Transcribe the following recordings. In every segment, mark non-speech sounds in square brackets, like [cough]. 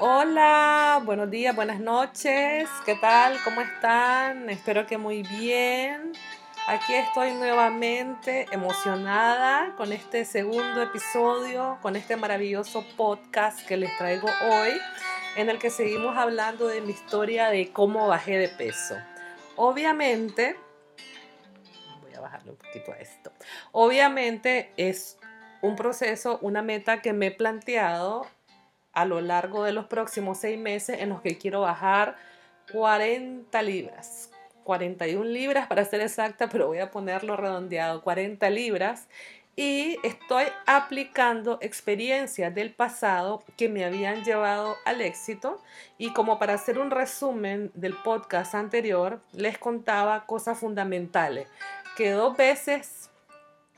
Hola, buenos días, buenas noches. ¿Qué tal? ¿Cómo están? Espero que muy bien. Aquí estoy nuevamente emocionada con este segundo episodio, con este maravilloso podcast que les traigo hoy, en el que seguimos hablando de mi historia de cómo bajé de peso. Obviamente, voy a bajarle un poquito a esto. Obviamente es un proceso, una meta que me he planteado a lo largo de los próximos seis meses en los que quiero bajar 40 libras. 41 libras para ser exacta, pero voy a ponerlo redondeado, 40 libras. Y estoy aplicando experiencias del pasado que me habían llevado al éxito. Y como para hacer un resumen del podcast anterior, les contaba cosas fundamentales. Que dos veces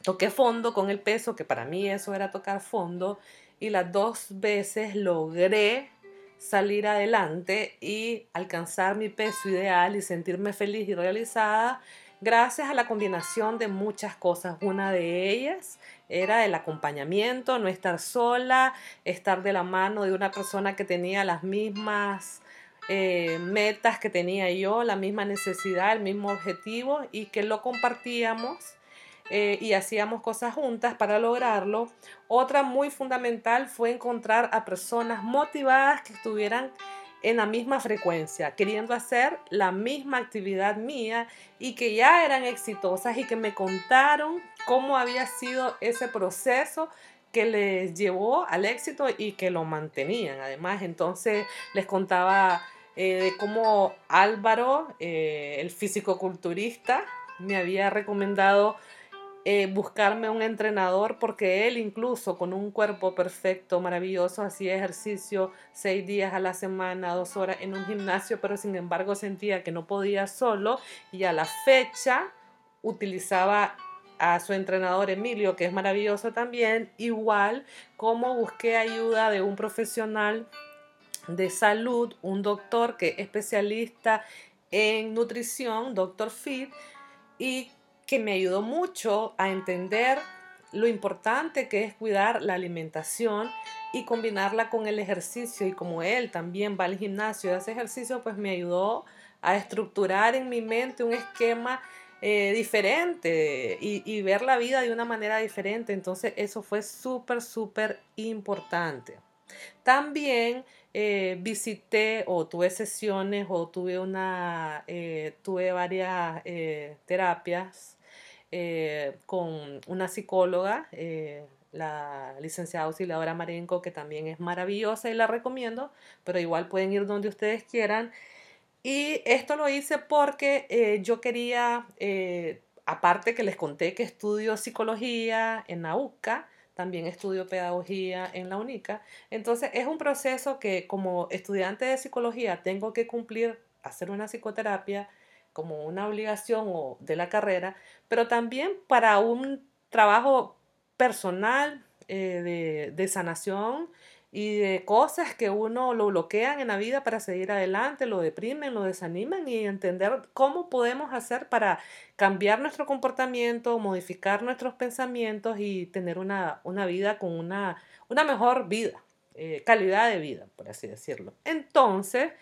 toqué fondo con el peso, que para mí eso era tocar fondo y las dos veces logré salir adelante y alcanzar mi peso ideal y sentirme feliz y realizada gracias a la combinación de muchas cosas. Una de ellas era el acompañamiento, no estar sola, estar de la mano de una persona que tenía las mismas eh, metas que tenía yo, la misma necesidad, el mismo objetivo y que lo compartíamos eh, y hacíamos cosas juntas para lograrlo. Otra muy fundamental fue encontrar a personas motivadas que estuvieran en la misma frecuencia, queriendo hacer la misma actividad mía y que ya eran exitosas y que me contaron cómo había sido ese proceso que les llevó al éxito y que lo mantenían. Además, entonces les contaba eh, de cómo Álvaro, eh, el físico-culturista, me había recomendado eh, buscarme un entrenador porque él incluso con un cuerpo perfecto, maravilloso, hacía ejercicio seis días a la semana, dos horas en un gimnasio, pero sin embargo sentía que no podía solo y a la fecha utilizaba a su entrenador Emilio, que es maravilloso también, igual como busqué ayuda de un profesional de salud, un doctor que es especialista en nutrición, doctor Fit, y que me ayudó mucho a entender lo importante que es cuidar la alimentación y combinarla con el ejercicio. Y como él también va al gimnasio y hace ejercicio, pues me ayudó a estructurar en mi mente un esquema eh, diferente y, ver la vida de una manera diferente. Entonces eso fue súper, súper importante. También eh, visité o tuve sesiones o tuve, una, eh, tuve varias terapias eh, con una psicóloga, eh, la licenciada auxiliadora Marenco, que también es maravillosa y la recomiendo, pero igual pueden ir donde ustedes quieran. Y esto lo hice porque eh, yo quería, aparte que les conté que estudio psicología en la UCA, también estudio pedagogía en la UNICA. Entonces es un proceso que como estudiante de psicología tengo que cumplir, hacer una psicoterapia, como una obligación o de la carrera, pero también para un trabajo personal eh, de, sanación y de cosas que uno lo bloquean en la vida para seguir adelante, lo deprimen, lo desaniman y entender cómo podemos hacer para cambiar nuestro comportamiento, modificar nuestros pensamientos y tener una, vida con una, una mejor vida, eh, calidad de vida, por así decirlo. Entonces,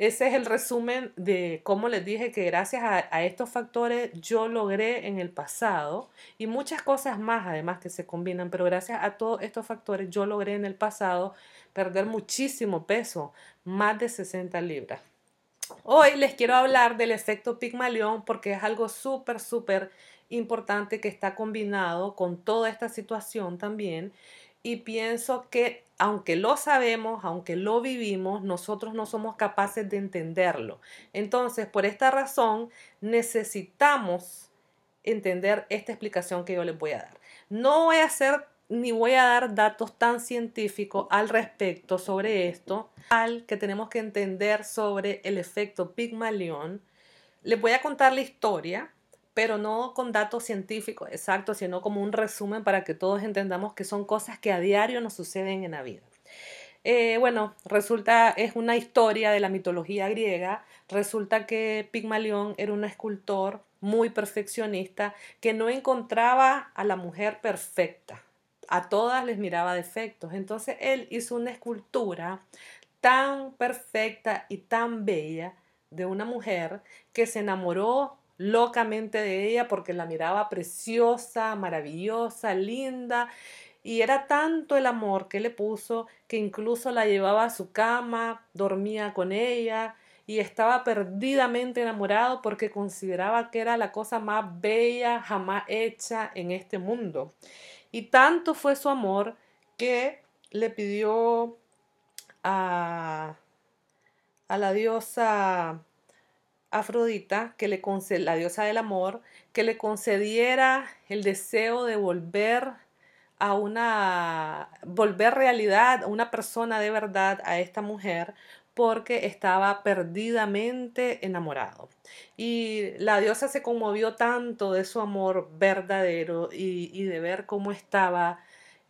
ese es el resumen de cómo les dije que gracias a, estos factores yo logré en el pasado y muchas cosas más además que se combinan, pero gracias a todos estos factores yo logré en el pasado perder muchísimo peso, más de 60 libras. Hoy les quiero hablar del efecto Pigmalión porque es algo súper, súper importante que está combinado con toda esta situación también y pienso que aunque lo sabemos, aunque lo vivimos, nosotros no somos capaces de entenderlo. Entonces, por esta razón, necesitamos entender esta explicación que yo les voy a dar. No voy a hacer ni voy a dar datos tan científicos al respecto sobre esto, al que tenemos que entender sobre el efecto Pygmalion. Les voy a contar la historia pero no con datos científicos exactos, sino como un resumen para que todos entendamos que son cosas que a diario nos suceden en la vida. Eh, bueno, resulta, es una historia de la mitología griega. Resulta que Pigmalión era un escultor muy perfeccionista que no encontraba a la mujer perfecta. A todas les miraba defectos. Entonces él hizo una escultura tan perfecta y tan bella de una mujer que se enamoró locamente de ella porque la miraba preciosa, maravillosa, linda. Y era tanto el amor que le puso que incluso la llevaba a su cama, dormía con ella y estaba perdidamente enamorado porque consideraba que era la cosa más bella jamás hecha en este mundo. Y tanto fue su amor que le pidió a, a la diosa Afrodita, que le la diosa del amor, que le concediera el deseo de volver a una, volver realidad, una persona de verdad a esta mujer, porque estaba perdidamente enamorado. Y la diosa se conmovió tanto de su amor verdadero y de ver cómo estaba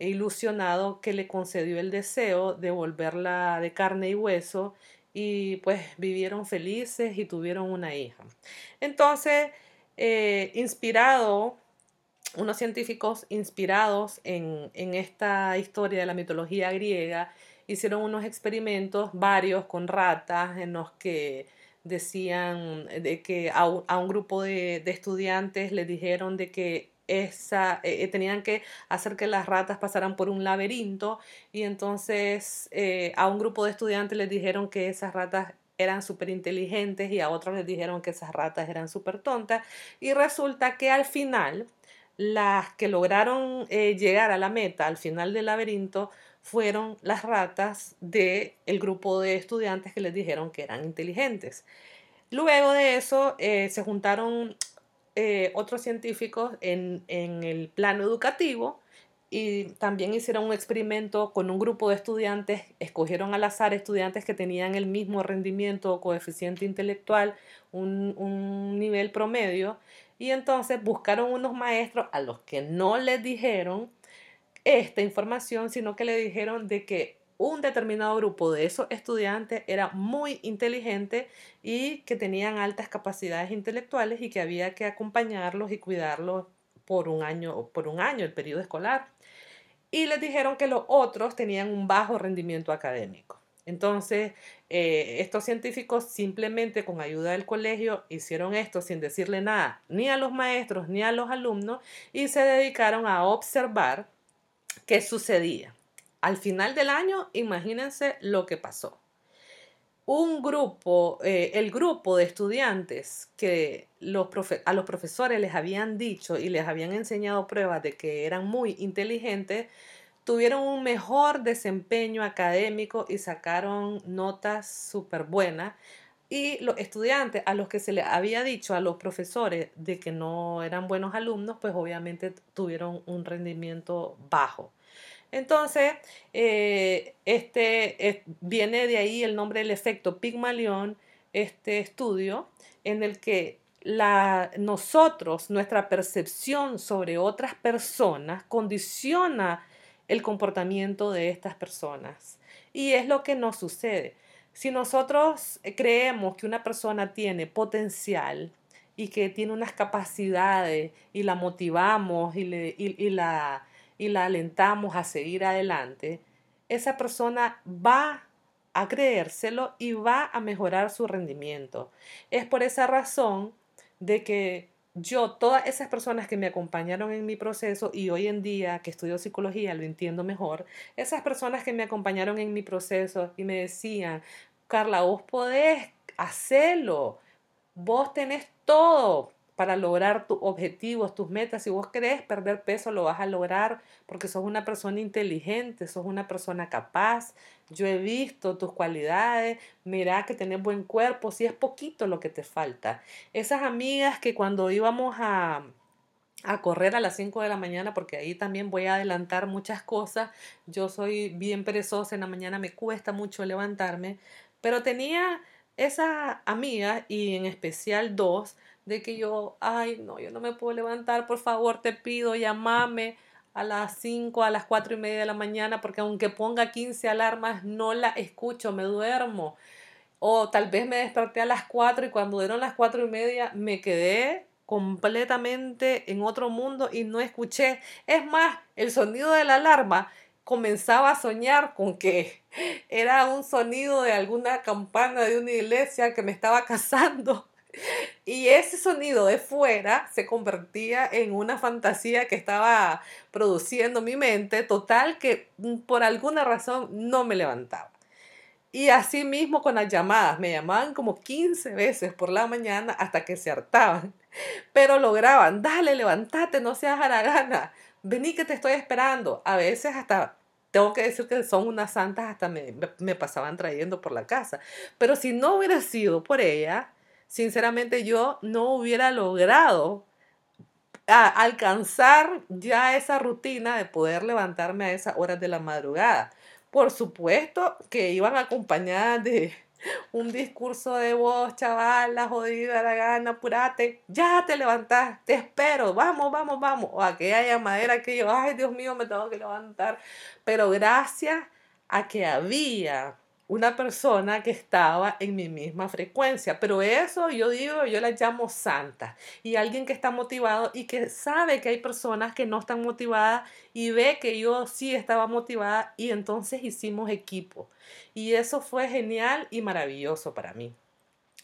ilusionado que le concedió el deseo de volverla de carne y hueso y pues vivieron felices y tuvieron una hija. Entonces, eh, inspirado, unos científicos inspirados en, en esta historia de la mitología griega, hicieron unos experimentos, varios con ratas, en los que decían de que a un, grupo de, de, estudiantes le dijeron de que esa, eh, eh, tenían que hacer que las ratas pasaran por un laberinto y entonces eh, a un grupo de estudiantes les dijeron que esas ratas eran súper inteligentes y a otros les dijeron que esas ratas eran súper tontas y resulta que al final las que lograron llegar a la meta al final del laberinto fueron las ratas del el grupo de estudiantes que les dijeron que eran inteligentes. Luego de eso se juntaron eh, otros científicos en, el plano educativo y también hicieron un experimento con un grupo de estudiantes, escogieron al azar estudiantes que tenían el mismo rendimiento o coeficiente intelectual, un, un nivel promedio, y entonces buscaron unos maestros a los que no les dijeron esta información, sino que le dijeron de que un determinado grupo de esos estudiantes era muy inteligente y que tenían altas capacidades intelectuales y que había que acompañarlos y cuidarlos por un año, por un año, el periodo escolar. Y les dijeron que los otros tenían un bajo rendimiento académico. Entonces, eh, estos científicos simplemente con ayuda del colegio hicieron esto sin decirle nada ni a los maestros ni a los alumnos y se dedicaron a observar qué sucedía. Al final del año, imagínense lo que pasó. Un grupo, eh, el grupo de estudiantes que los a los profesores les habían dicho y les habían enseñado pruebas de que eran muy inteligentes, tuvieron un mejor desempeño académico y sacaron notas súper buenas. Y los estudiantes a los que se les había dicho a los profesores de que no eran buenos alumnos, pues obviamente tuvieron un rendimiento bajo. Entonces, eh, este, viene de ahí el nombre del efecto Pigmalión, este estudio en el que la, nosotros, nuestra percepción sobre otras personas condiciona el comportamiento de estas personas. Y es lo que nos sucede. Si nosotros creemos que una persona tiene potencial y que tiene unas capacidades y la motivamos y, le, y la y la alentamos a seguir adelante, esa persona va a creérselo y va a mejorar su rendimiento. Es por esa razón de que yo, todas esas personas que me acompañaron en mi proceso y hoy en día que estudio psicología lo entiendo mejor, esas personas que me acompañaron en mi proceso y me decían, Carla, vos podés hacerlo, vos tenés todo, para lograr tus objetivos, tus metas. Si vos querés perder peso, lo vas a lograr porque sos una persona inteligente, sos una persona capaz. Yo he visto tus cualidades, mira que tenés buen cuerpo, si es poquito lo que te falta. Esas amigas que cuando íbamos a, a correr a las 5 de la mañana, porque ahí también voy a adelantar muchas cosas. Yo soy bien perezosa en la mañana, me cuesta mucho levantarme, pero tenía esas amigas y en especial dos de que yo, ay, no, yo no me puedo levantar, por favor, te pido, llámame a las 5, a las 4 y media de la mañana, porque aunque ponga 15 alarmas, no la escucho, me duermo. O tal vez me desperté a las 4 y cuando dieron las 4 y media me quedé completamente en otro mundo y no escuché. Es más, el sonido de la alarma comenzaba a soñar con que era un sonido de alguna campana de una iglesia que me estaba [laughs] casando. Y ese sonido de fuera se convertía en una fantasía que estaba produciendo mi mente, total que mm, por alguna razón no me levantaba. Y así mismo con las llamadas, me llamaban como 15 veces por la mañana hasta que se hartaban, [laughs] pero lograban, dale, levántate, no seas haragana, vení que te estoy esperando. A veces hasta tengo que decir que son unas santas, hasta me, me, pasaban trayendo por la casa. Pero si no hubiera sido por ella, sinceramente yo no hubiera logrado alcanzar ya esa rutina de poder levantarme a esas horas de la madrugada. Por supuesto que iban acompañadas de [laughs] un discurso de voz, chaval, la jodida, la gana, apurate, ya te levantás, te espero, vamos, vamos, vamos. O aquella llamadera que yo, ay Dios mío, me tengo que levantar. Pero gracias a que había una persona que estaba en mi misma frecuencia. Pero eso yo digo, yo la llamo santa. Y alguien que está motivado y que sabe que hay personas que no están motivadas y ve que yo sí estaba motivada y entonces hicimos equipo. Y eso fue genial y maravilloso para mí.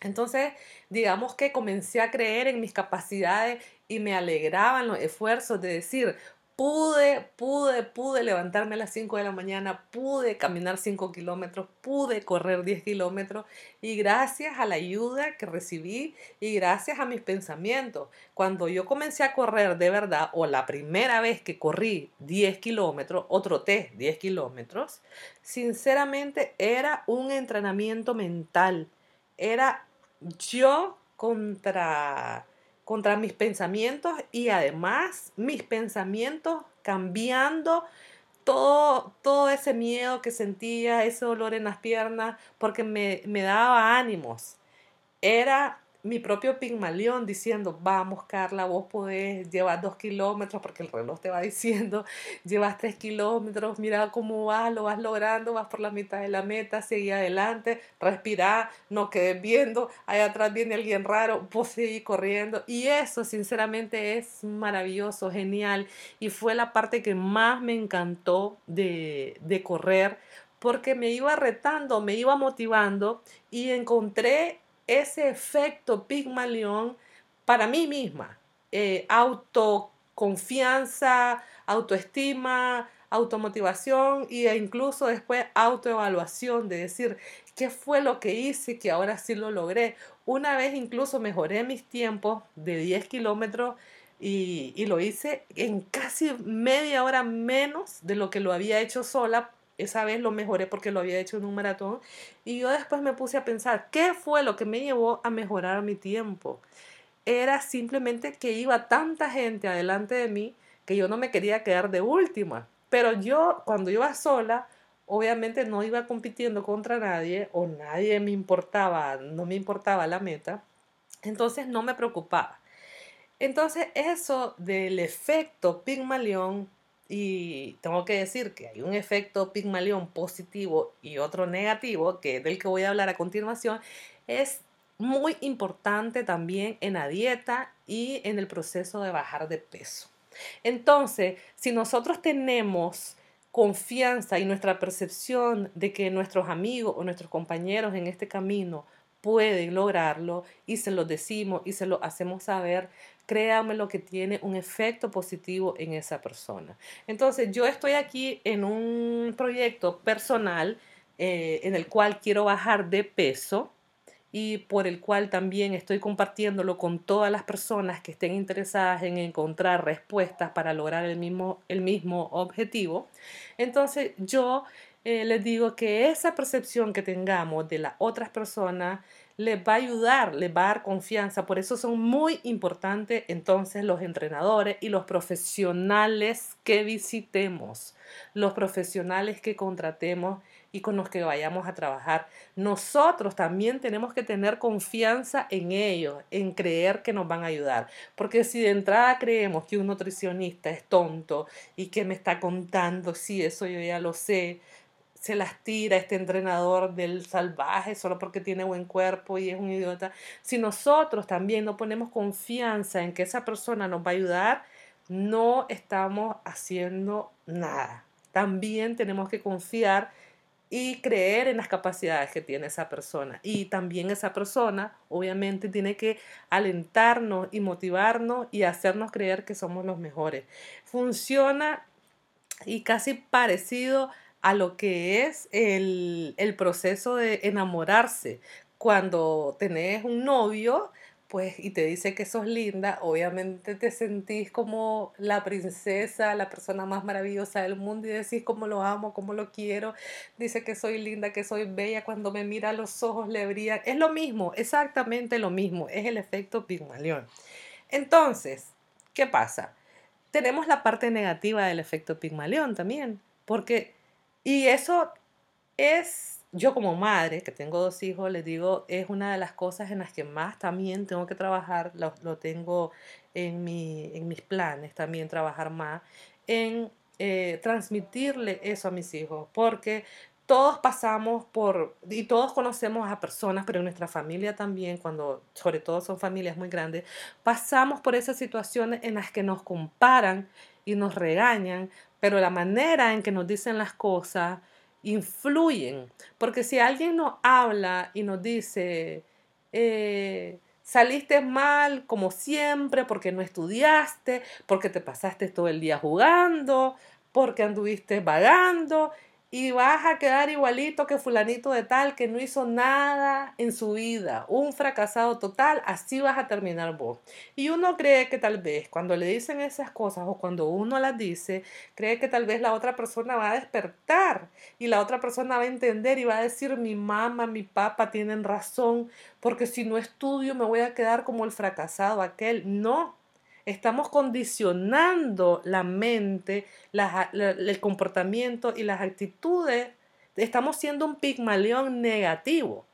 Entonces, digamos que comencé a creer en mis capacidades y me alegraban los esfuerzos de decir, pude, pude, pude levantarme a las 5 de la mañana, pude caminar 5 kilómetros, pude correr 10 kilómetros y gracias a la ayuda que recibí y gracias a mis pensamientos, cuando yo comencé a correr de verdad o la primera vez que corrí 10 kilómetros otro test 10 kilómetros, sinceramente era un entrenamiento mental, era yo contra contra mis pensamientos y además mis pensamientos cambiando todo, todo ese miedo que sentía, ese dolor en las piernas, porque me, me daba ánimos. Era mi propio Pigmalión diciendo, vamos Carla, vos podés, llevar dos kilómetros, porque el reloj te va [laughs] diciendo, llevas tres kilómetros, mira cómo vas, lo vas logrando, vas por la mitad de la meta, seguí adelante, respira, no quedes viendo, allá atrás viene alguien raro, vos seguís corriendo. Y eso sinceramente es maravilloso, genial, y fue la parte que más me encantó de, de correr, porque me iba retando, me iba motivando y encontré ese efecto Pigmalión para mí misma. Eh, autoconfianza, autoestima, automotivación e incluso después autoevaluación de decir qué fue lo que hice que ahora sí lo logré. Una vez incluso mejoré mis tiempos de 10 kilómetros y, y, lo hice en casi media hora menos de lo que lo había hecho sola esa vez lo mejoré porque lo había hecho en un maratón. Y yo después me puse a pensar, ¿qué fue lo que me llevó a mejorar mi tiempo? Era simplemente que iba tanta gente adelante de mí que yo no me quería quedar de última. Pero yo, cuando iba sola, obviamente no iba compitiendo contra nadie o nadie me importaba, no me importaba la meta. Entonces no me preocupaba. Entonces eso del efecto Pigmalión y tengo que decir que hay un efecto Pigmalión positivo y otro negativo, que es del que voy a hablar a continuación, es muy importante también en la dieta y en el proceso de bajar de peso. Entonces, si nosotros tenemos confianza y nuestra percepción de que nuestros amigos o nuestros compañeros en este camino pueden lograrlo y se lo decimos y se lo hacemos saber, créanme lo que tiene un efecto positivo en esa persona. Entonces, yo estoy aquí en un proyecto personal eh, en el cual quiero bajar de peso y por el cual también estoy compartiéndolo con todas las personas que estén interesadas en encontrar respuestas para lograr el mismo, el mismo objetivo. Entonces, yo eh, les digo que esa percepción que tengamos de las otras personas, les va a ayudar, les va a dar confianza. Por eso son muy importantes entonces los entrenadores y los profesionales que visitemos, los profesionales que contratemos y con los que vayamos a trabajar. Nosotros también tenemos que tener confianza en ellos, en creer que nos van a ayudar. Porque si de entrada creemos que un nutricionista es tonto y que me está contando, sí, eso yo ya lo sé, se las tira este entrenador del salvaje solo porque tiene buen cuerpo y es un idiota. Si nosotros también no ponemos confianza en que esa persona nos va a ayudar, no estamos haciendo nada. también tenemos que confiar y creer en las capacidades que tiene esa persona. Y también esa persona, obviamente, tiene que alentarnos y motivarnos y hacernos creer que somos los mejores. Funciona y casi parecido a lo que es el, el proceso de enamorarse. Cuando tenés un novio, pues y te dice que sos linda, obviamente te sentís como la princesa, la persona más maravillosa del mundo y decís cómo lo amo, cómo lo quiero. Dice que soy linda, que soy bella, cuando me mira los ojos le brillan. Es lo mismo, exactamente lo mismo, es el efecto Pigmalión. Entonces, ¿qué pasa? Tenemos la parte negativa del efecto Pigmalión también, porque y eso es yo como madre, que tengo dos hijos, les digo, es una de las cosas en las que más también tengo que trabajar, lo, tengo en, mi, en mis planes también trabajar más, en eh, transmitirle eso a mis hijos, porque todos pasamos por, y todos conocemos a personas, pero en nuestra familia también, cuando sobre todo son familias muy grandes, pasamos por esas situaciones en las que nos comparan y nos regañan, pero la manera en que nos dicen las cosas, influyen. Porque si alguien nos habla y nos dice, eh, saliste mal como siempre porque no estudiaste, porque te pasaste todo el día jugando, porque anduviste vagando y vas a quedar igualito que fulanito de tal que no hizo nada en su vida, un fracasado total, así vas a terminar vos. Y uno cree que tal vez cuando le dicen esas cosas o cuando uno las dice, cree que tal vez la otra persona va a despertar y la otra persona va a entender y va a decir mi mamá, mi papá tienen razón, porque si no estudio me voy a quedar como el fracasado aquel. No, estamos condicionando la mente, el comportamiento y las actitudes. Estamos siendo un pigmalión negativo.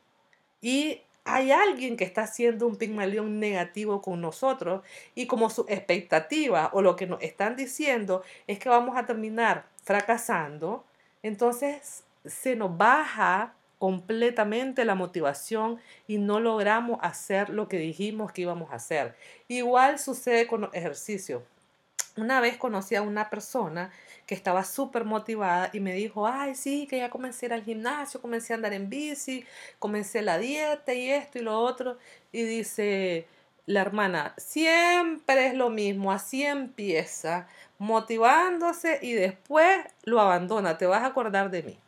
Y hay alguien que está haciendo un pigmalión negativo con nosotros y como su expectativa o lo que nos están diciendo es que vamos a terminar fracasando, entonces se nos baja completamente la motivación y no logramos hacer lo que dijimos que íbamos a hacer. Igual sucede con los ejercicios. Una vez conocí a una persona que estaba súper motivada y me dijo, ay, sí, que ya comencé a ir al gimnasio, comencé a andar en bici, comencé la dieta y esto y lo otro. Y dice la hermana, siempre es lo mismo, así empieza, motivándose y después lo abandona, te vas a acordar de mí.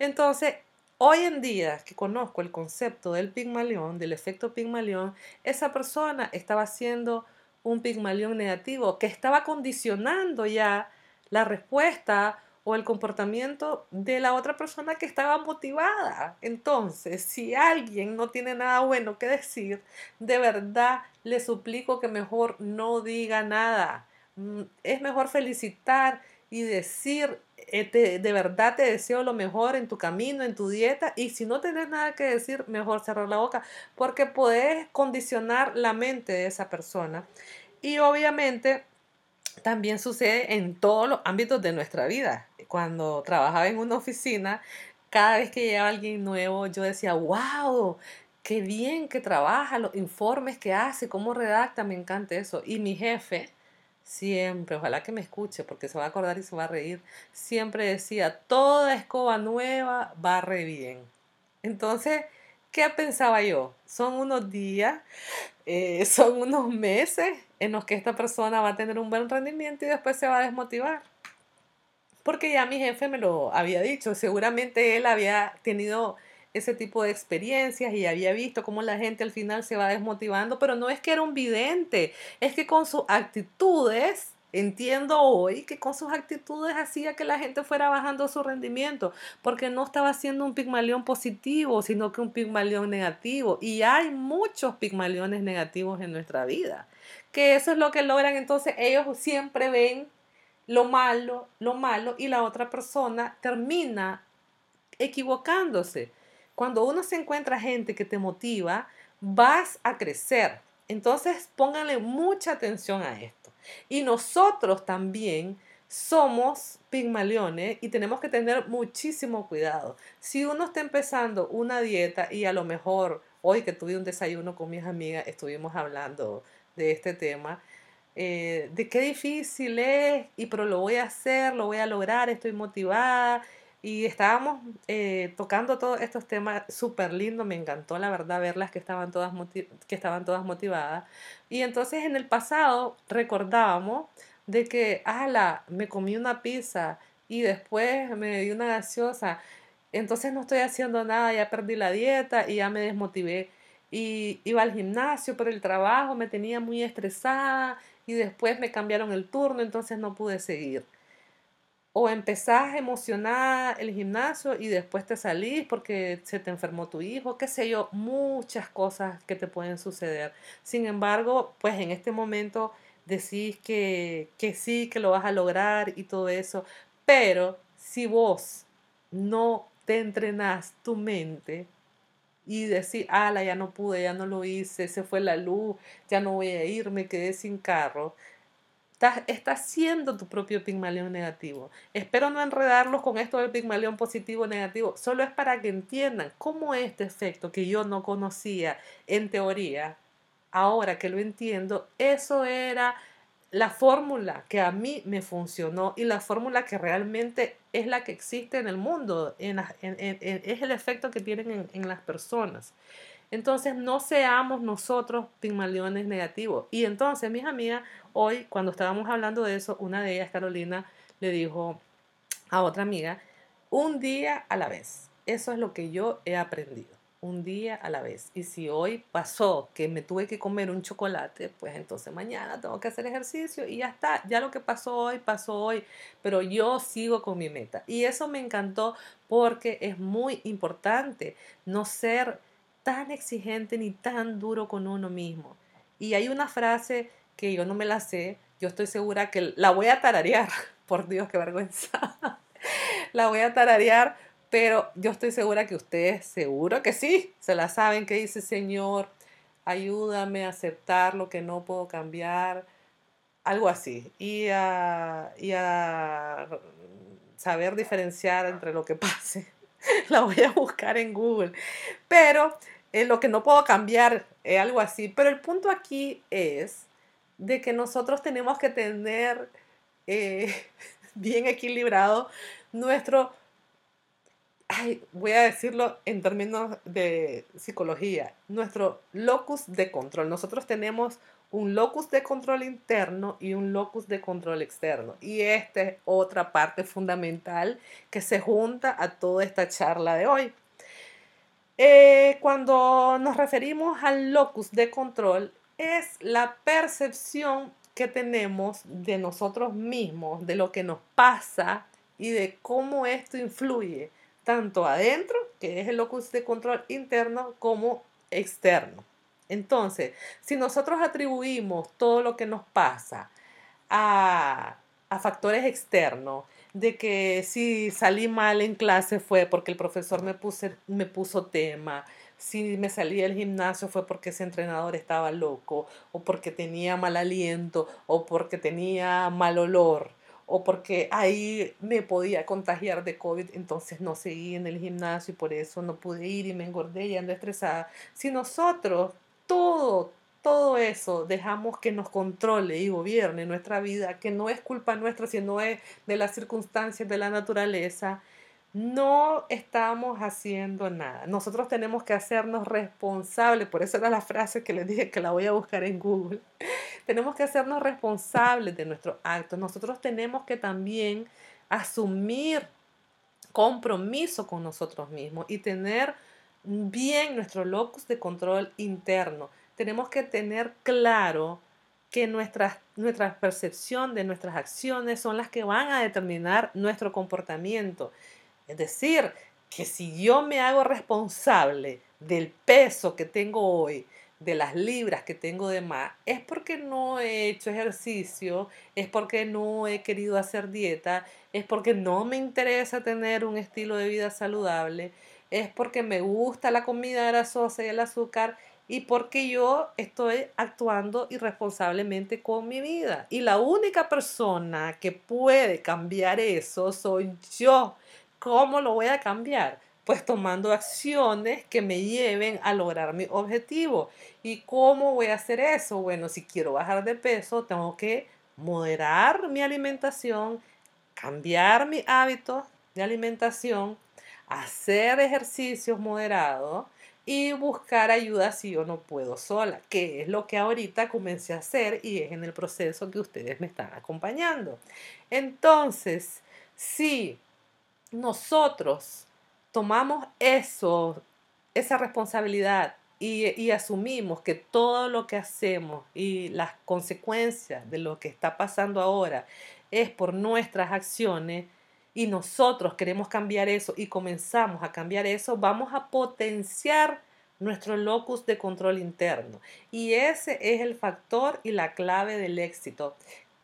Entonces, Hoy en día que conozco el concepto del pigmalión, del efecto pigmalión, esa persona estaba haciendo un pigmalión negativo que estaba condicionando ya la respuesta o el comportamiento de la otra persona que estaba motivada. Entonces, si alguien no tiene nada bueno que decir, de verdad le suplico que mejor no diga nada. Mm, es mejor felicitar y decir eh, de verdad te deseo lo mejor en tu camino, en tu dieta, y si no tenés nada que decir, mejor cerrar la boca, porque puedes condicionar la mente de esa persona. Y obviamente también sucede en todos los ámbitos de nuestra vida. Cuando trabajaba en una oficina, cada vez que llegaba alguien nuevo, yo decía, wow, qué bien que trabaja, los informes que hace, cómo redacta, me encanta eso. Y mi jefe, Siempre, ojalá que me escuche porque se va a acordar y se va a reír. Siempre decía, toda escoba nueva barre bien. Entonces, ¿qué pensaba yo? Son unos días, eh, [laughs] son unos meses en los que esta persona va a tener un buen rendimiento y después se va a desmotivar. Porque ya mi jefe me lo había dicho, seguramente él había tenido ese tipo de experiencias y había visto cómo la gente al final se va desmotivando, pero no es que era un vidente, es que con sus actitudes, entiendo hoy que con sus actitudes hacía que la gente fuera bajando su rendimiento, porque no estaba haciendo un pigmalión positivo, sino que un pigmalión negativo. Y hay muchos pigmaliones negativos en nuestra vida, que eso es lo que logran, entonces ellos siempre ven lo malo, lo malo, y la otra persona termina equivocándose. Cuando uno se encuentra gente que te motiva, vas a crecer. Entonces pónganle mucha atención a esto. Y nosotros también somos pigmaliones y tenemos que tener muchísimo cuidado. Si uno está empezando una dieta y a lo mejor hoy que tuve un desayuno con mis amigas estuvimos hablando de este tema, eh, de qué difícil es, y pero lo voy a hacer, lo voy a lograr, estoy motivada. Y estábamos eh, tocando todos estos temas súper lindos, me encantó la verdad verlas que estaban, todas que estaban todas motivadas. Y entonces en el pasado recordábamos de que, ala, me comí una pizza y después me di una gaseosa, entonces no estoy haciendo nada, ya perdí la dieta y ya me desmotivé. Y iba al gimnasio, pero el trabajo me tenía muy estresada y después me cambiaron el turno, entonces no pude seguir. O empezás emocionada el gimnasio y después te salís porque se te enfermó tu hijo, qué sé yo, muchas cosas que te pueden suceder. Sin embargo, pues en este momento decís que, que sí, que lo vas a lograr y todo eso, pero si vos no te entrenás tu mente, y decir, ala, ya no pude, ya no lo hice, se fue la luz, ya no voy a ir, me quedé sin carro. Estás, estás siendo tu propio pigmalión negativo. Espero no enredarlos con esto del pigmalión positivo negativo. Solo es para que entiendan cómo este efecto que yo no conocía en teoría, ahora que lo entiendo, eso era la fórmula que a mí me funcionó y la fórmula que realmente es la que existe en el mundo, en, es el efecto que tienen en, las personas. Entonces, no seamos nosotros pigmaliones negativos. Y entonces, mis amigas, hoy, cuando estábamos hablando de eso, una de ellas, Carolina, le dijo a otra amiga, un día a la vez. Eso es lo que yo he aprendido un día a la vez. Y si hoy pasó que me tuve que comer un chocolate, pues entonces mañana tengo que hacer ejercicio y ya está. Ya lo que pasó hoy, pasó hoy. Pero yo sigo con mi meta. Y eso me encantó porque es muy importante no ser tan exigente ni tan duro con uno mismo. Y hay una frase que yo no me la sé, yo estoy segura que la voy a tararear. [laughs] Por Dios, qué vergüenza. [laughs] la voy a tararear pero yo estoy segura que ustedes seguro que sí, se la saben que dice Señor, ayúdame a aceptar lo que no puedo cambiar, algo así, y a, saber diferenciar entre lo que [laughs] pase. [laughs] la voy a buscar en Google, pero eh, lo que no puedo cambiar es algo así, pero el punto aquí es de que nosotros tenemos que tener eh, [laughs] bien equilibrado nuestro voy a decirlo en términos de psicología, nuestro locus de control. Nosotros tenemos un locus de control interno y un locus de control externo. Y esta es otra parte fundamental que se junta a toda esta charla de hoy. Eh, cuando nos referimos al locus de control, es la percepción que tenemos de nosotros mismos, de lo que nos pasa y de cómo esto influye tanto adentro, que es el locus de control interno, como externo. Entonces, si nosotros atribuimos todo lo que nos pasa a, factores externos, de que si salí mal en clase fue porque el profesor me, puse, me puso tema, si me salí del gimnasio fue porque ese entrenador estaba loco, o porque tenía mal aliento, o porque tenía mal olor o porque ahí me podía contagiar de COVID, entonces no seguí en el gimnasio y por eso no pude ir y me engordé y ando estresada. Si nosotros todo, todo eso dejamos que nos controle y gobierne nuestra vida, que no es culpa nuestra, sino es de las circunstancias de la naturaleza, no estamos haciendo nada. Nosotros tenemos que hacernos responsables, por eso era la frase que les dije que la voy a buscar en Google [laughs] tenemos que hacernos responsables de nuestros actos. Nosotros tenemos que también asumir compromiso con nosotros mismos y tener bien nuestro locus de control interno. Tenemos que tener claro que nuestra, percepción de nuestras acciones son las que van a determinar nuestro comportamiento. Es decir, que si yo me hago responsable del peso que tengo hoy, de las libras que tengo de más es porque no he hecho ejercicio, es porque no he querido hacer dieta, es porque no me interesa tener un estilo de vida saludable, es porque me gusta la comida grasosa y el azúcar y porque yo estoy actuando irresponsablemente con mi vida. Y la única persona que puede cambiar eso soy yo. ¿Cómo lo voy a cambiar? Pues tomando acciones que me lleven a lograr mi objetivo. ¿Y cómo voy a hacer eso? Bueno, si quiero bajar de peso, tengo que moderar mi alimentación, cambiar mi hábito de alimentación, hacer ejercicios moderados y buscar ayuda si yo no puedo sola, que es lo que ahorita comencé a hacer y es en el proceso que ustedes me están acompañando. Entonces, si nosotros tomamos eso, esa responsabilidad y, y, asumimos que todo lo que hacemos y las consecuencias de lo que está pasando ahora es por nuestras acciones, y nosotros queremos cambiar eso y comenzamos a cambiar eso, vamos a potenciar nuestro locus de control interno. Y ese es el factor y la clave del éxito.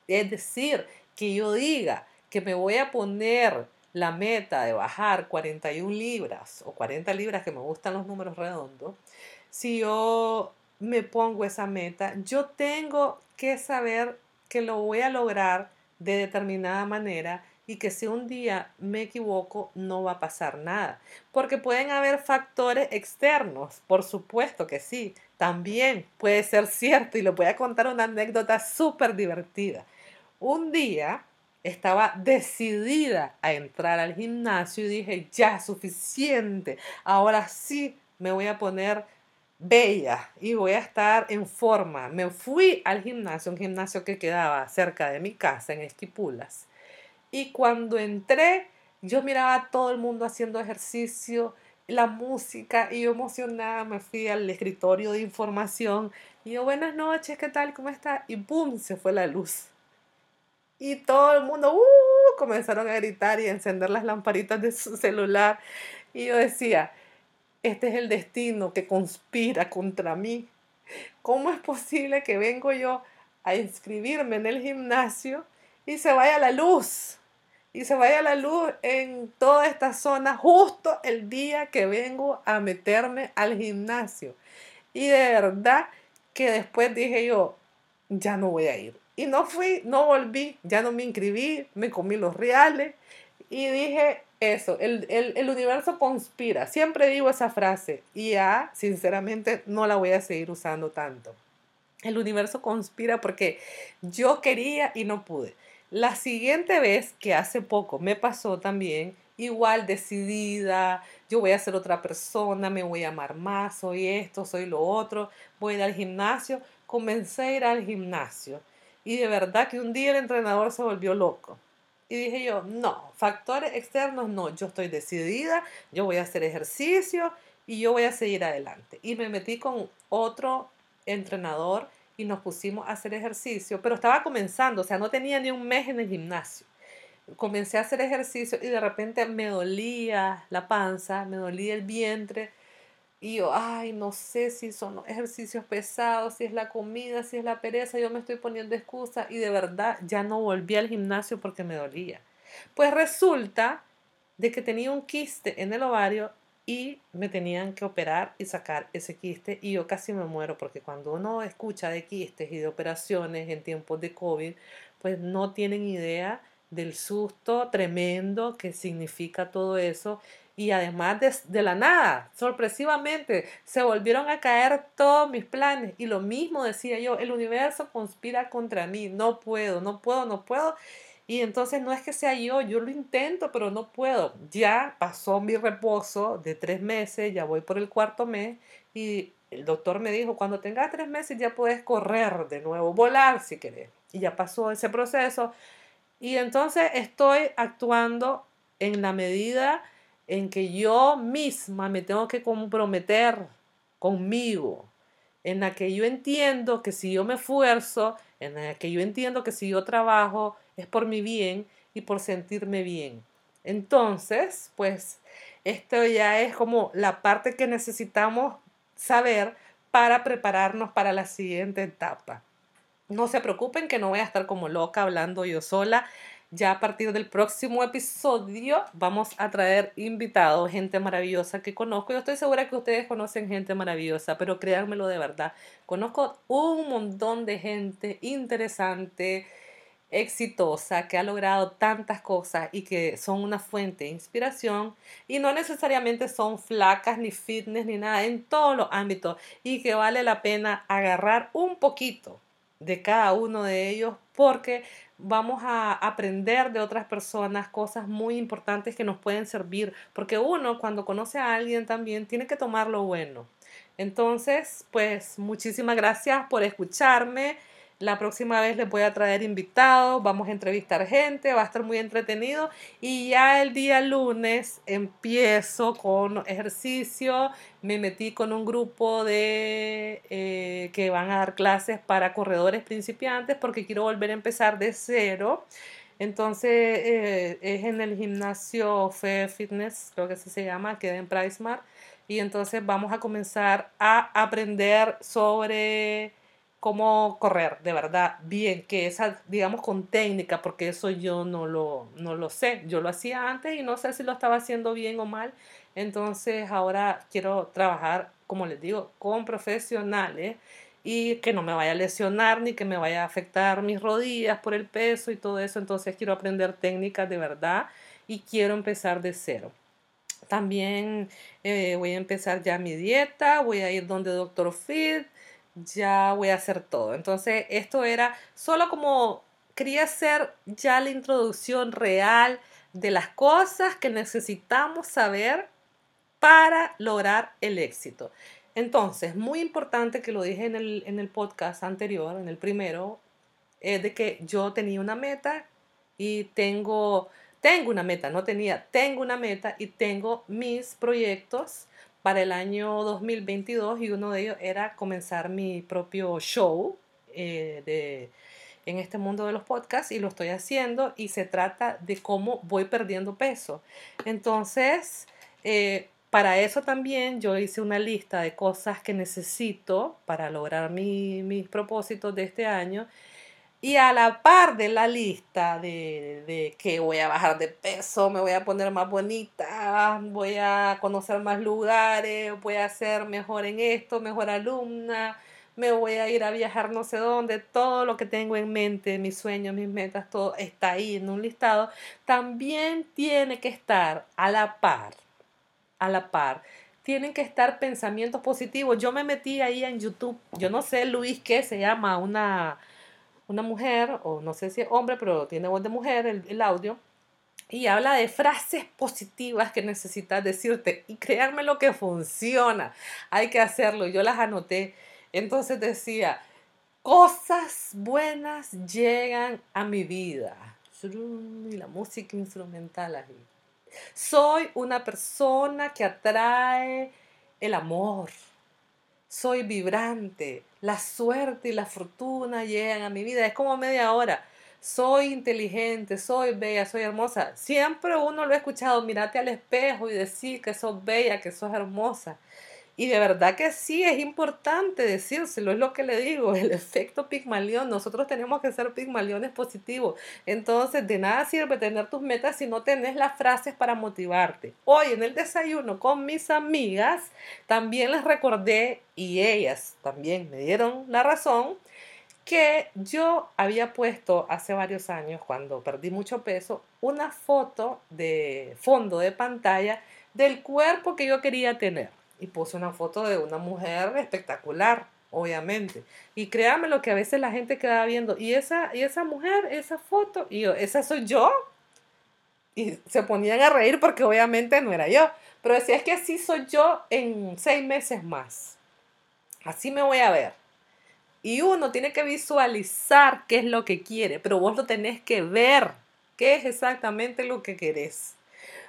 Es decir, que yo diga que me voy a poner la meta de bajar 41 libras o 40 libras, que me gustan los números redondos, si yo me pongo esa meta, yo tengo que saber que lo voy a lograr de determinada manera y que si un día me equivoco no va a pasar nada. Porque pueden haber factores externos, por supuesto que sí, también puede ser cierto y les voy a contar una anécdota súper divertida. Un día estaba decidida a entrar al gimnasio y dije, ya, suficiente, ahora sí me voy a poner bella y voy a estar en forma. Me fui al gimnasio, un gimnasio que quedaba cerca de mi casa en Esquipulas y cuando entré, yo miraba a todo el mundo haciendo ejercicio, la música, y yo emocionada me fui al escritorio de información. Y yo, buenas noches, ¿qué tal? ¿Cómo está? Y ¡boom! Se fue la luz. Y todo el mundo ¡uh! comenzaron a gritar y encender las lamparitas de su celular. Y yo decía, este es el destino que conspira contra mí. ¿Cómo es posible que vengo yo a inscribirme en el gimnasio y se vaya la luz? Y se vaya la luz en toda esta zona justo el día que vengo a meterme al gimnasio. Y de verdad que después dije yo, ya no voy a ir. Y no fui, no volví, ya no me inscribí, me comí los reales y dije eso, el, el universo conspira. Siempre digo esa frase y ya, sinceramente, no la voy a seguir usando tanto. El universo conspira porque yo quería y no pude. La siguiente vez, que hace poco me pasó también, igual decidida, yo voy a ser otra persona, me voy a amar más, soy esto, soy lo otro, voy al gimnasio, comencé a ir al gimnasio y de verdad que un día el entrenador se volvió loco. Y dije yo, no, factores externos no, yo estoy decidida, yo voy a hacer ejercicio y yo voy a seguir adelante. Y me metí con otro entrenador y nos pusimos a hacer ejercicio, pero estaba comenzando, o sea, no tenía ni un mes en el gimnasio. Comencé a hacer ejercicio y de repente me dolía la panza, me dolía el vientre. Y yo, ay, no sé si son ejercicios pesados, si es la comida, si es la pereza, yo me estoy poniendo excusa y de verdad ya no volví al gimnasio porque me dolía. Pues resulta de que tenía un quiste en el ovario y me tenían que operar y sacar ese quiste y yo casi me muero porque cuando uno escucha de quistes y de operaciones en tiempos de COVID, pues no tienen idea del susto tremendo que significa todo eso y además de, de, la nada, sorpresivamente, se volvieron a caer todos mis planes. Y lo mismo decía yo, el universo conspira contra mí, no puedo, no puedo, no puedo. Y entonces no es que sea yo, yo lo intento, pero no puedo. Ya pasó mi reposo de tres meses, ya voy por el cuarto mes y el doctor me dijo, cuando tengas tres meses ya puedes correr de nuevo, volar si querés. Y ya pasó ese proceso. Y entonces estoy actuando en la medida en que yo misma me tengo que comprometer conmigo, en la que yo entiendo que si yo me esfuerzo, en la que yo entiendo que si yo trabajo, es por mi bien y por sentirme bien. Entonces, pues esto ya es como la parte que necesitamos saber para prepararnos para la siguiente etapa. No se preocupen que no voy a estar como loca hablando yo sola. Ya a partir del próximo episodio vamos a traer invitados, gente maravillosa que conozco. Yo estoy segura que ustedes conocen gente maravillosa, pero créanmelo de verdad. Conozco un montón de gente interesante, exitosa, que ha logrado tantas cosas y que son una fuente de inspiración y no necesariamente son flacas ni fitness ni nada en todos los ámbitos y que vale la pena agarrar un poquito de cada uno de ellos porque vamos a aprender de otras personas cosas muy importantes que nos pueden servir, porque uno cuando conoce a alguien también tiene que tomar lo bueno. Entonces, pues muchísimas gracias por escucharme. La próxima vez les voy a traer invitados, vamos a entrevistar gente, va a estar muy entretenido. Y ya el día lunes empiezo con ejercicio. Me metí con un grupo de eh, que van a dar clases para corredores principiantes porque quiero volver a empezar de cero. Entonces eh, es en el gimnasio Fe Fitness, creo que así se llama, queda en Pricemar. Y entonces vamos a comenzar a aprender sobre cómo correr de verdad bien, que esa, digamos, con técnica, porque eso yo no lo, no lo sé. Yo lo hacía antes y no sé si lo estaba haciendo bien o mal. Entonces ahora quiero trabajar, como les digo, con profesionales y que no me vaya a lesionar ni que me vaya a afectar mis rodillas por el peso y todo eso. Entonces quiero aprender técnicas de verdad y quiero empezar de cero. También eh, voy a empezar ya mi dieta, voy a ir donde Doctor Fit, ya voy a hacer todo. Entonces, esto era solo como quería hacer ya la introducción real de las cosas que necesitamos saber para lograr el éxito. Entonces, muy importante que lo dije en el, en el podcast anterior, en el primero, es de que yo tenía una meta y tengo, tengo una meta, no tenía, tengo una meta y tengo mis proyectos para el año 2022 y uno de ellos era comenzar mi propio show eh, de, en este mundo de los podcasts y lo estoy haciendo y se trata de cómo voy perdiendo peso. Entonces, eh, para eso también yo hice una lista de cosas que necesito para lograr mis propósitos de este año y a la par de la lista de, que voy a bajar de peso, me voy a poner más bonita, voy a conocer más lugares, voy a ser mejor en esto, mejor alumna, me voy a ir a viajar no sé dónde, todo lo que tengo en mente, mis sueños, mis metas, todo está ahí en un listado, también tiene que estar a la par, a la par. Tienen que estar pensamientos positivos. Yo me metí ahí en YouTube, yo no sé, Luis, ¿qué se llama? Una una mujer, o no sé si es hombre, pero tiene voz de mujer el, audio, y habla de frases positivas que necesitas decirte. Y créanme lo que funciona. Hay que hacerlo. Yo las anoté. Entonces decía, cosas buenas llegan a mi vida. Y la música instrumental ahí. Soy una persona que atrae el amor. Soy vibrante la suerte y la fortuna llegan a mi vida. Es como media hora. Soy inteligente, soy bella, soy hermosa. Siempre uno lo ha escuchado, mirate al espejo y decir que sos bella, que sos hermosa. Y de verdad que sí, es importante decírselo, es lo que le digo, el efecto Pigmalión. Nosotros tenemos que ser Pigmaliones positivos. Entonces, de nada sirve tener tus metas si no tenés las frases para motivarte. Hoy en el desayuno con mis amigas, también les recordé, y ellas también me dieron la razón, que yo había puesto hace varios años, cuando perdí mucho peso, una foto de fondo de pantalla del cuerpo que yo quería tener y puse una foto de una mujer espectacular, obviamente. Y créanme lo que a veces la gente queda viendo, y esa, y esa mujer, esa foto, y yo, esa soy yo. Y se ponían a reír porque obviamente no era yo. Pero decía, es que así soy yo en seis meses más. Así me voy a ver. Y uno tiene que visualizar qué es lo que quiere, pero vos lo tenés que ver, qué es exactamente lo que querés.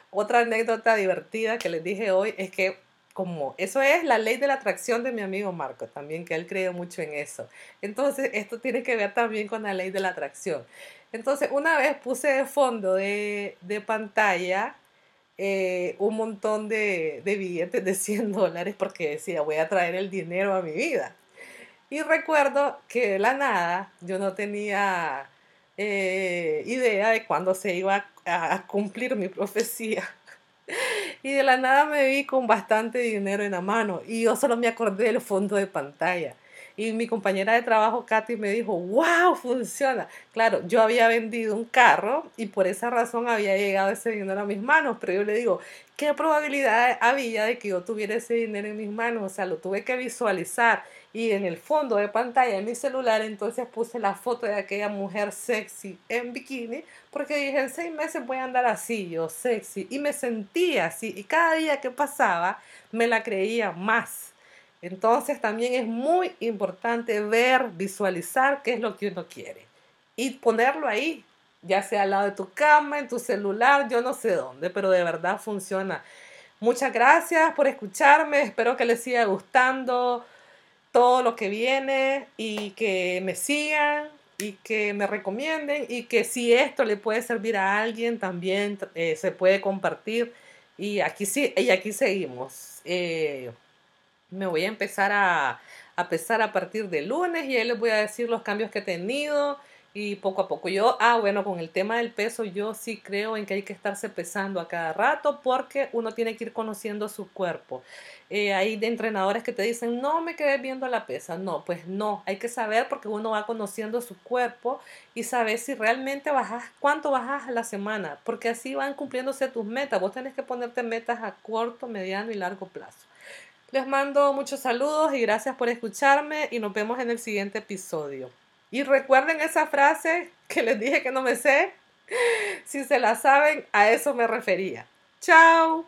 Otra anécdota divertida que les dije hoy es que como eso es la ley de la atracción de mi amigo Marco también, que él cree mucho en eso. Entonces, esto tiene que ver también con la ley de la atracción. Entonces, una vez puse de fondo de, pantalla eh, un montón de, billetes de 100 dólares porque decía, voy a traer el dinero a mi vida. Y recuerdo que de la nada yo no tenía eh, idea de cuándo se iba a cumplir mi profecía. [laughs] Y de la nada me vi con bastante dinero en la mano y yo solo me acordé del fondo de pantalla. Y mi compañera de trabajo, Katy, me dijo, wow, funciona. Claro, yo había vendido un carro y por esa razón había llegado ese dinero a mis manos, pero yo le digo, ¿qué probabilidad había de que yo tuviera ese dinero en mis manos? O sea, lo tuve que visualizar y en el fondo de pantalla de mi celular entonces puse la foto de aquella mujer sexy en bikini porque dije en seis meses voy a andar así yo sexy y me sentía así y cada día que pasaba me la creía más. Entonces también es muy importante ver visualizar qué es lo que uno quiere y ponerlo ahí ya sea al lado de tu cama en tu celular yo no sé dónde pero de verdad funciona. Muchas gracias por escucharme espero que les siga gustando todo lo que viene y que me sigan y que me recomienden y que si esto le puede servir a alguien también eh, se puede compartir. Y aquí sí y aquí seguimos. Eh, me voy a empezar a, a a partir de lunes y ahí les voy a decir los cambios que he tenido y poco a poco. Yo, ah, bueno, con el tema del peso, yo sí creo en que hay que estarse pesando a cada rato porque uno tiene que ir conociendo su cuerpo. Eh, hay de entrenadores que te dicen, no me quedes viendo la pesa. No, pues no, hay que saber porque uno va conociendo su cuerpo y saber si realmente bajas, cuánto bajas a la semana, porque así van cumpliéndose tus metas. Vos tenés que ponerte metas a corto, mediano y largo plazo. Les mando muchos saludos y gracias por escucharme y nos vemos en el siguiente episodio. Y recuerden esa frase que les dije que no me sé. Si se la saben, a eso me refería. Chao.